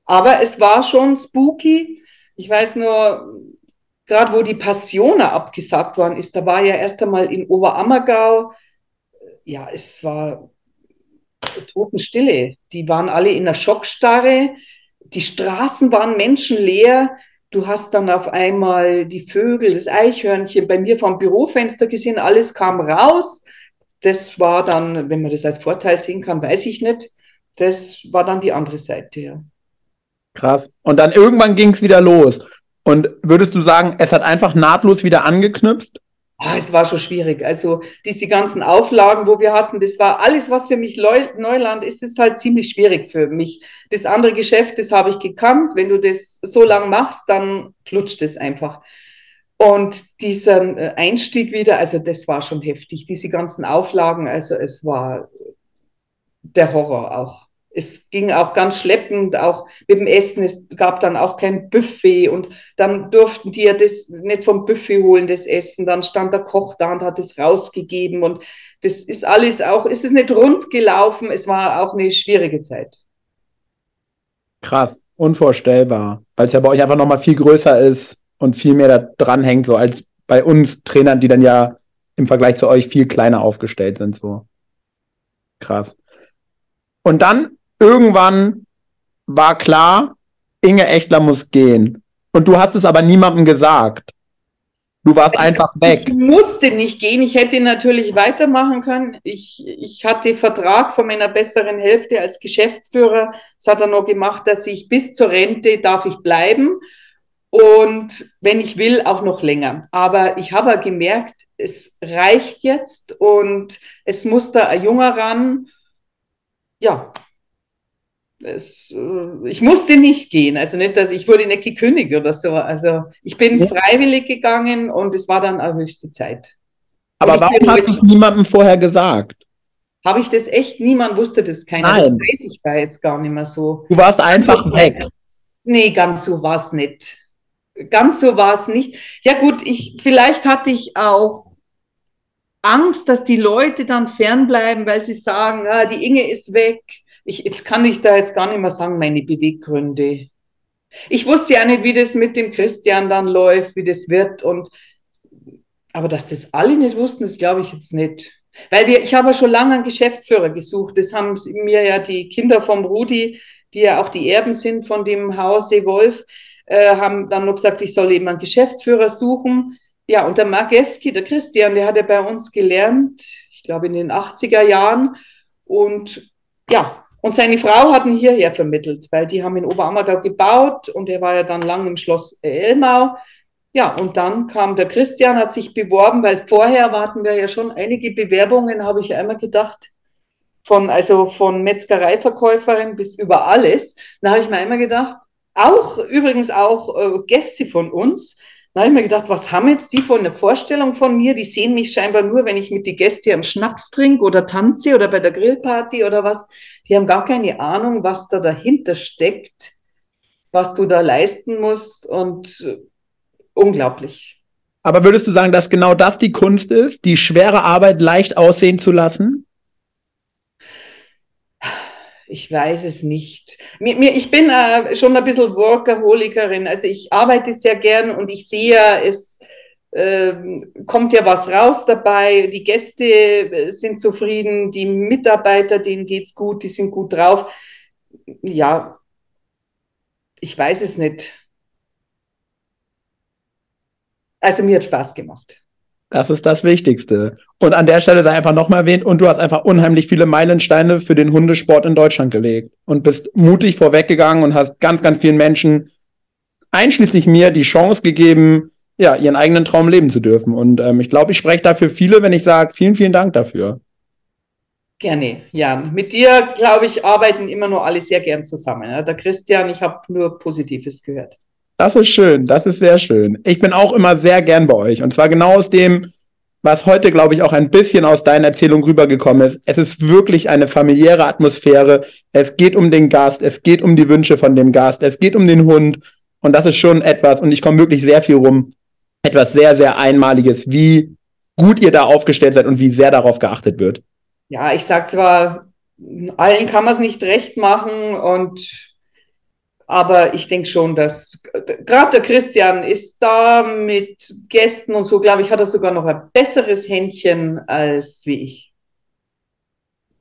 B: Aber es war schon spooky. Ich weiß nur, gerade wo die Passione abgesagt worden ist, da war ja erst einmal in Oberammergau, ja, es war Totenstille. Die waren alle in der Schockstarre. Die Straßen waren menschenleer. Du hast dann auf einmal die Vögel, das Eichhörnchen bei mir vom Bürofenster gesehen, alles kam raus. Das war dann, wenn man das als Vorteil sehen kann, weiß ich nicht. Das war dann die andere Seite, ja.
A: Krass. Und dann irgendwann ging es wieder los. Und würdest du sagen, es hat einfach nahtlos wieder angeknüpft?
B: Ah, es war schon schwierig. Also diese ganzen Auflagen, wo wir hatten, das war alles, was für mich Neuland ist, ist halt ziemlich schwierig für mich. Das andere Geschäft, das habe ich gekannt. Wenn du das so lang machst, dann flutscht es einfach. Und dieser äh, Einstieg wieder, also das war schon heftig. Diese ganzen Auflagen, also es war der Horror auch es ging auch ganz schleppend, auch mit dem Essen. Es gab dann auch kein Buffet und dann durften die ja das nicht vom Buffet holen, das Essen. Dann stand der Koch da und hat es rausgegeben und das ist alles auch, es ist nicht rund gelaufen. Es war auch eine schwierige Zeit.
A: Krass, unvorstellbar, weil es ja bei euch einfach nochmal viel größer ist und viel mehr da dran hängt, so als bei uns Trainern, die dann ja im Vergleich zu euch viel kleiner aufgestellt sind, so. Krass. Und dann irgendwann war klar, Inge Echtler muss gehen. Und du hast es aber niemandem gesagt. Du warst einfach weg.
B: Ich musste nicht gehen. Ich hätte natürlich weitermachen können. Ich, ich hatte Vertrag von meiner besseren Hälfte als Geschäftsführer. Das hat er noch gemacht, dass ich bis zur Rente darf ich bleiben. Und wenn ich will, auch noch länger. Aber ich habe gemerkt, es reicht jetzt und es muss da ein Junger ran. Ja, es, äh, ich musste nicht gehen. Also nicht, dass ich wurde nicht gekündigt oder so. Also ich bin ja. freiwillig gegangen und es war dann auch höchste Zeit.
A: Aber warum hast du es niemandem vorher gesagt?
B: Habe ich das echt? Niemand wusste das keiner. Nein. Das weiß ich da jetzt gar nicht mehr so.
A: Du warst einfach also, weg.
B: Nee, ganz so war es nicht. Ganz so war es nicht. Ja gut, ich, vielleicht hatte ich auch Angst, dass die Leute dann fernbleiben, weil sie sagen, ah, die Inge ist weg ich, jetzt kann ich da jetzt gar nicht mehr sagen, meine Beweggründe. Ich wusste ja nicht, wie das mit dem Christian dann läuft, wie das wird. Und aber dass das alle nicht wussten, das glaube ich jetzt nicht. Weil wir, ich habe ja schon lange einen Geschäftsführer gesucht. Das haben mir ja die Kinder vom Rudi, die ja auch die Erben sind von dem Hause Wolf, äh, haben dann noch gesagt, ich soll eben einen Geschäftsführer suchen. Ja, und der Markewski, der Christian, der hat ja bei uns gelernt, ich glaube in den 80er Jahren. Und ja, und seine Frau hat ihn hierher vermittelt, weil die haben in Oberammergau gebaut und er war ja dann lang im Schloss Elmau. Ja, und dann kam der Christian, hat sich beworben, weil vorher warten wir ja schon einige Bewerbungen, habe ich einmal gedacht, von, also von Metzgereiverkäuferin bis über alles. Da habe ich mir einmal gedacht, auch übrigens auch äh, Gäste von uns, da habe ich mir gedacht, was haben jetzt die von eine Vorstellung von mir? Die sehen mich scheinbar nur, wenn ich mit den Gästen am Schnaps trinke oder tanze oder bei der Grillparty oder was. Die haben gar keine Ahnung, was da dahinter steckt, was du da leisten musst und äh, unglaublich.
A: Aber würdest du sagen, dass genau das die Kunst ist, die schwere Arbeit leicht aussehen zu lassen?
B: Ich weiß es nicht. Mir, mir, ich bin äh, schon ein bisschen Workaholikerin. Also ich arbeite sehr gern und ich sehe es, äh, kommt ja was raus dabei, die Gäste äh, sind zufrieden, die Mitarbeiter, denen geht es gut, die sind gut drauf. Ja, ich weiß es nicht. Also mir hat Spaß gemacht.
A: Das ist das Wichtigste. Und an der Stelle sei einfach nochmal erwähnt, und du hast einfach unheimlich viele Meilensteine für den Hundesport in Deutschland gelegt und bist mutig vorweggegangen und hast ganz, ganz vielen Menschen, einschließlich mir, die Chance gegeben, ja, ihren eigenen Traum leben zu dürfen. Und ähm, ich glaube, ich spreche dafür viele, wenn ich sage, vielen, vielen Dank dafür.
B: Gerne, Jan. Mit dir, glaube ich, arbeiten immer nur alle sehr gern zusammen. Der Christian, ich habe nur Positives gehört.
A: Das ist schön, das ist sehr schön. Ich bin auch immer sehr gern bei euch. Und zwar genau aus dem, was heute, glaube ich, auch ein bisschen aus deiner Erzählung rübergekommen ist. Es ist wirklich eine familiäre Atmosphäre. Es geht um den Gast, es geht um die Wünsche von dem Gast, es geht um den Hund. Und das ist schon etwas, und ich komme wirklich sehr viel rum, etwas sehr, sehr Einmaliges, wie gut ihr da aufgestellt seid und wie sehr darauf geachtet wird.
B: Ja, ich sage zwar, allen kann man es nicht recht machen und aber ich denke schon, dass gerade der Christian ist da mit Gästen und so, glaube ich, hat er sogar noch ein besseres Händchen als wie ich.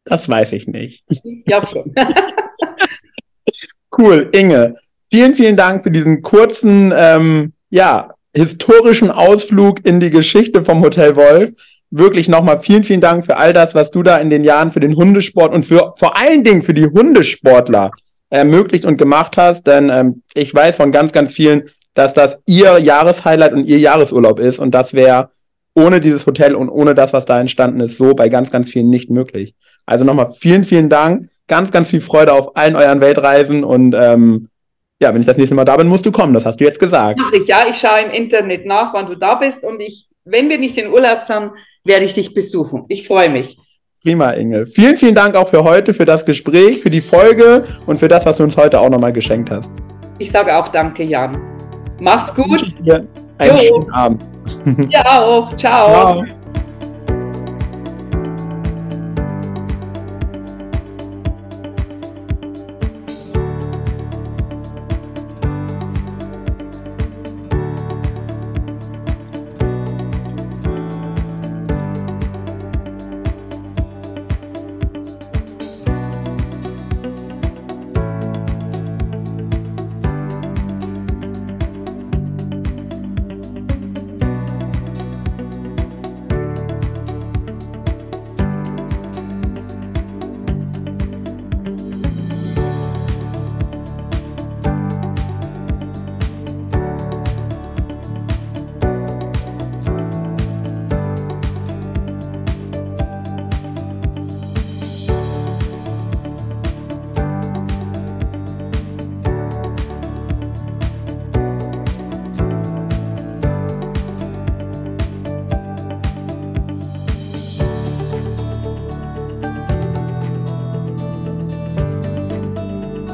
A: Das weiß ich nicht.
B: Ich glaube schon.
A: cool, Inge. Vielen, vielen Dank für diesen kurzen, ähm, ja, historischen Ausflug in die Geschichte vom Hotel Wolf. Wirklich nochmal vielen, vielen Dank für all das, was du da in den Jahren für den Hundesport und für vor allen Dingen für die Hundesportler ermöglicht und gemacht hast, denn ähm, ich weiß von ganz, ganz vielen, dass das ihr Jahreshighlight und ihr Jahresurlaub ist und das wäre ohne dieses Hotel und ohne das, was da entstanden ist, so bei ganz, ganz vielen nicht möglich. Also nochmal vielen, vielen Dank, ganz, ganz viel Freude auf allen euren Weltreisen und ähm, ja, wenn ich das nächste Mal da bin, musst du kommen, das hast du jetzt gesagt.
B: Mach ich, ja, ich schaue im Internet nach, wann du da bist und ich, wenn wir nicht in Urlaub sind, werde ich dich besuchen. Ich freue mich.
A: Prima, Inge. Vielen, vielen Dank auch für heute, für das Gespräch, für die Folge und für das, was du uns heute auch nochmal geschenkt hast.
B: Ich sage auch danke, Jan. Mach's gut.
A: Einen jo. schönen Abend.
B: Ja auch. Ciao. Ciao.